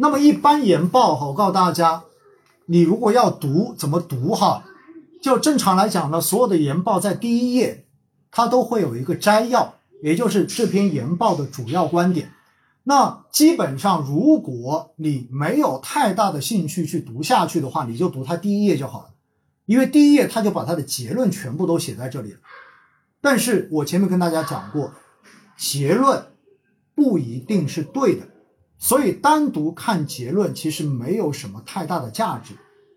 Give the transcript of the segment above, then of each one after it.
那么一般研报哈，我告诉大家，你如果要读怎么读哈，就正常来讲呢，所有的研报在第一页它都会有一个摘要，也就是这篇研报的主要观点。那基本上，如果你没有太大的兴趣去读下去的话，你就读它第一页就好了，因为第一页它就把它的结论全部都写在这里了。但是我前面跟大家讲过，结论不一定是对的，所以单独看结论其实没有什么太大的价值。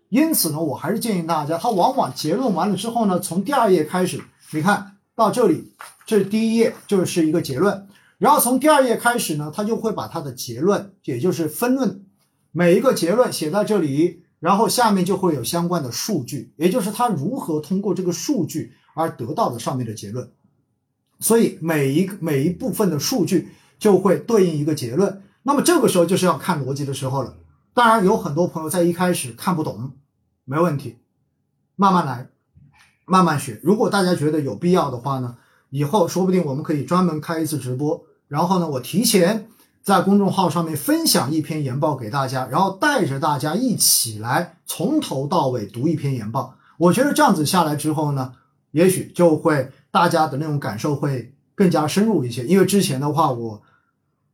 因此呢，我还是建议大家，它往往结论完了之后呢，从第二页开始，你看到这里，这是第一页，就是一个结论。然后从第二页开始呢，他就会把他的结论，也就是分论，每一个结论写在这里，然后下面就会有相关的数据，也就是他如何通过这个数据而得到的上面的结论。所以每一个每一部分的数据就会对应一个结论。那么这个时候就是要看逻辑的时候了。当然有很多朋友在一开始看不懂，没问题，慢慢来，慢慢学。如果大家觉得有必要的话呢？以后说不定我们可以专门开一次直播，然后呢，我提前在公众号上面分享一篇研报给大家，然后带着大家一起来从头到尾读一篇研报。我觉得这样子下来之后呢，也许就会大家的那种感受会更加深入一些。因为之前的话，我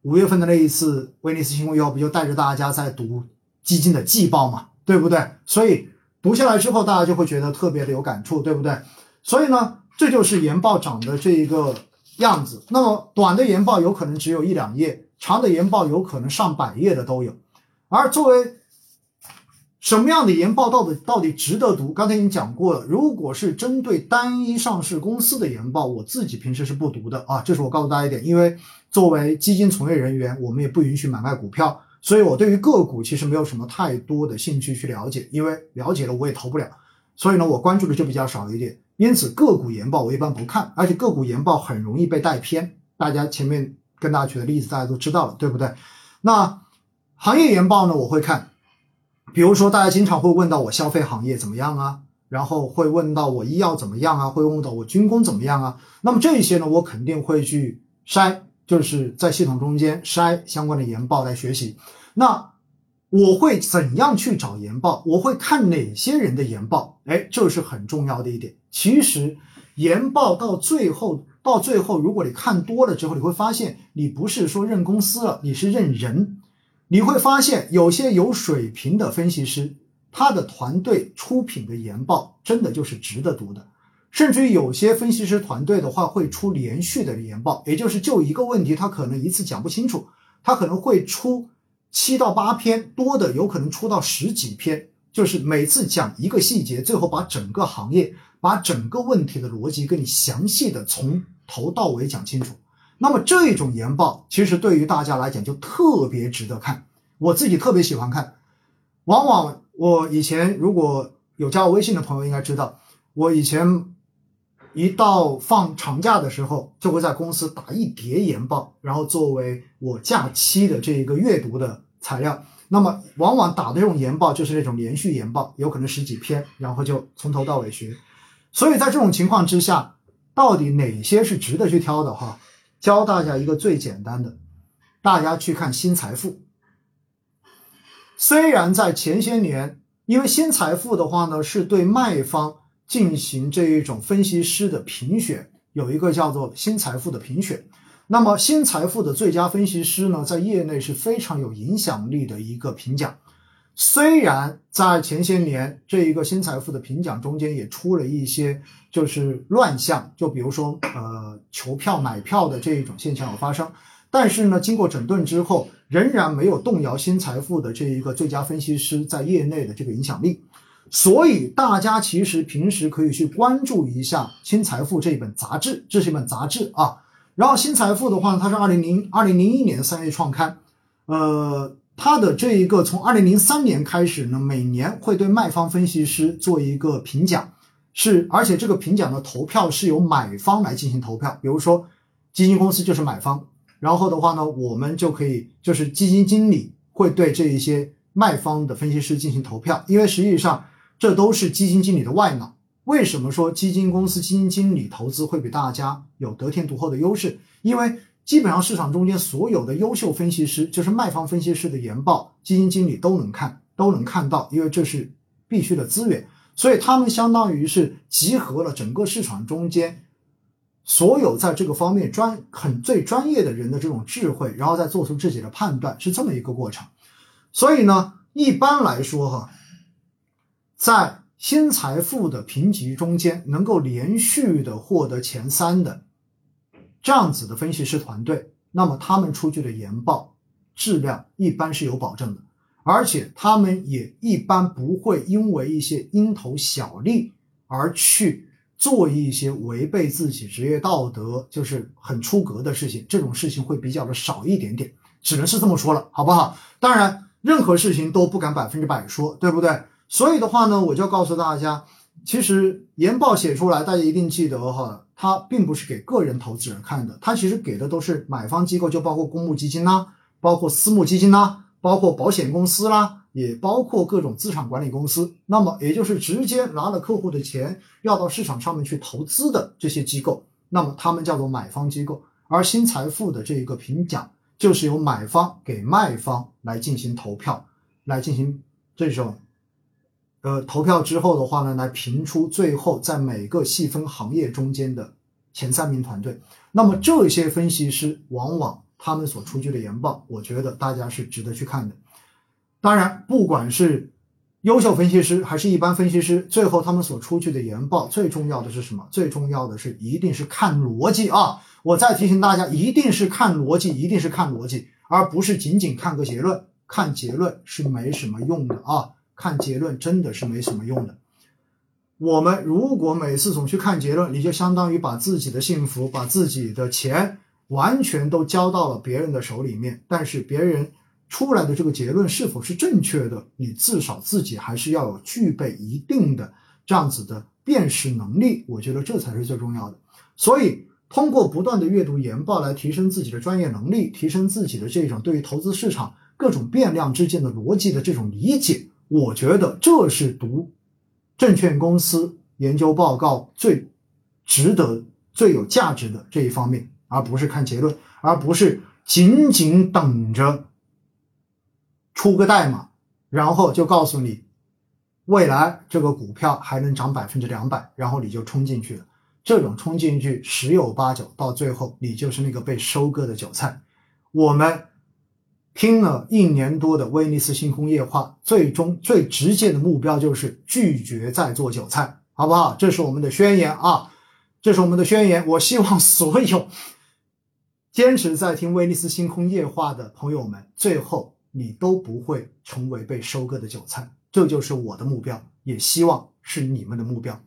五月份的那一次威尼斯新闻以后，不就带着大家在读基金的季报嘛，对不对？所以读下来之后，大家就会觉得特别的有感触，对不对？所以呢。这就是研报长的这一个样子。那么短的研报有可能只有一两页，长的研报有可能上百页的都有。而作为什么样的研报到底到底值得读？刚才已经讲过了。如果是针对单一上市公司的研报，我自己平时是不读的啊。这是我告诉大家一点，因为作为基金从业人员，我们也不允许买卖股票，所以我对于个股其实没有什么太多的兴趣去了解，因为了解了我也投不了。所以呢，我关注的就比较少一点。因此，个股研报我一般不看，而且个股研报很容易被带偏。大家前面跟大家举的例子，大家都知道了，对不对？那行业研报呢，我会看，比如说大家经常会问到我消费行业怎么样啊，然后会问到我医药怎么样啊，会问到我军工怎么样啊。那么这些呢，我肯定会去筛，就是在系统中间筛相关的研报来学习。那。我会怎样去找研报？我会看哪些人的研报？哎，这是很重要的一点。其实研报到最后，到最后，如果你看多了之后，你会发现你不是说认公司了，你是认人。你会发现有些有水平的分析师，他的团队出品的研报真的就是值得读的。甚至于有些分析师团队的话，会出连续的研报，也就是就一个问题，他可能一次讲不清楚，他可能会出。七到八篇，多的有可能出到十几篇，就是每次讲一个细节，最后把整个行业、把整个问题的逻辑跟你详细的从头到尾讲清楚。那么这种研报，其实对于大家来讲就特别值得看，我自己特别喜欢看。往往我以前如果有加我微信的朋友应该知道，我以前一到放长假的时候，就会在公司打一叠研报，然后作为我假期的这一个阅读的。材料，那么往往打的这种研报就是那种连续研报，有可能十几篇，然后就从头到尾学。所以在这种情况之下，到底哪些是值得去挑的哈？教大家一个最简单的，大家去看新财富。虽然在前些年，因为新财富的话呢，是对卖方进行这一种分析师的评选，有一个叫做新财富的评选。那么新财富的最佳分析师呢，在业内是非常有影响力的一个评奖。虽然在前些年这一个新财富的评奖中间也出了一些就是乱象，就比如说呃求票买票的这一种现象有发生，但是呢，经过整顿之后，仍然没有动摇新财富的这一个最佳分析师在业内的这个影响力。所以大家其实平时可以去关注一下新财富这一本杂志，这是一本杂志啊。然后新财富的话，它是二零零二零零一年三月创刊，呃，它的这一个从二零零三年开始呢，每年会对卖方分析师做一个评奖，是而且这个评奖的投票是由买方来进行投票，比如说基金公司就是买方，然后的话呢，我们就可以就是基金经理会对这一些卖方的分析师进行投票，因为实际上这都是基金经理的外脑。为什么说基金公司基金经理投资会比大家有得天独厚的优势？因为基本上市场中间所有的优秀分析师，就是卖方分析师的研报，基金经理都能看，都能看到，因为这是必须的资源。所以他们相当于是集合了整个市场中间所有在这个方面专很最专业的人的这种智慧，然后再做出自己的判断，是这么一个过程。所以呢，一般来说哈，在新财富的评级中间，能够连续的获得前三的这样子的分析师团队，那么他们出具的研报质量一般是有保证的。而且他们也一般不会因为一些蝇头小利而去做一些违背自己职业道德，就是很出格的事情。这种事情会比较的少一点点，只能是这么说了，好不好？当然，任何事情都不敢百分之百说，对不对？所以的话呢，我就告诉大家，其实研报写出来，大家一定记得哈，它并不是给个人投资人看的，它其实给的都是买方机构，就包括公募基金啦，包括私募基金啦。包括保险公司啦，也包括各种资产管理公司，那么也就是直接拿了客户的钱要到市场上面去投资的这些机构，那么他们叫做买方机构。而新财富的这一个评奖，就是由买方给卖方来进行投票，来进行这种，呃，投票之后的话呢，来评出最后在每个细分行业中间的前三名团队。那么这些分析师往往。他们所出具的研报，我觉得大家是值得去看的。当然，不管是优秀分析师还是一般分析师，最后他们所出具的研报，最重要的是什么？最重要的是一定是看逻辑啊！我再提醒大家，一定是看逻辑，一定是看逻辑，而不是仅仅看个结论。看结论是没什么用的啊！看结论真的是没什么用的。我们如果每次总去看结论，你就相当于把自己的幸福、把自己的钱。完全都交到了别人的手里面，但是别人出来的这个结论是否是正确的，你至少自己还是要有具备一定的这样子的辨识能力，我觉得这才是最重要的。所以，通过不断的阅读研报来提升自己的专业能力，提升自己的这种对于投资市场各种变量之间的逻辑的这种理解，我觉得这是读证券公司研究报告最值得、最有价值的这一方面。而不是看结论，而不是仅仅等着出个代码，然后就告诉你未来这个股票还能涨百分之两百，然后你就冲进去了。这种冲进去十有八九，到最后你就是那个被收割的韭菜。我们听了一年多的威尼斯星空夜话，最终最直接的目标就是拒绝再做韭菜，好不好？这是我们的宣言啊，这是我们的宣言。我希望所有。坚持在听威尼斯星空夜话的朋友们，最后你都不会成为被收割的韭菜，这就是我的目标，也希望是你们的目标。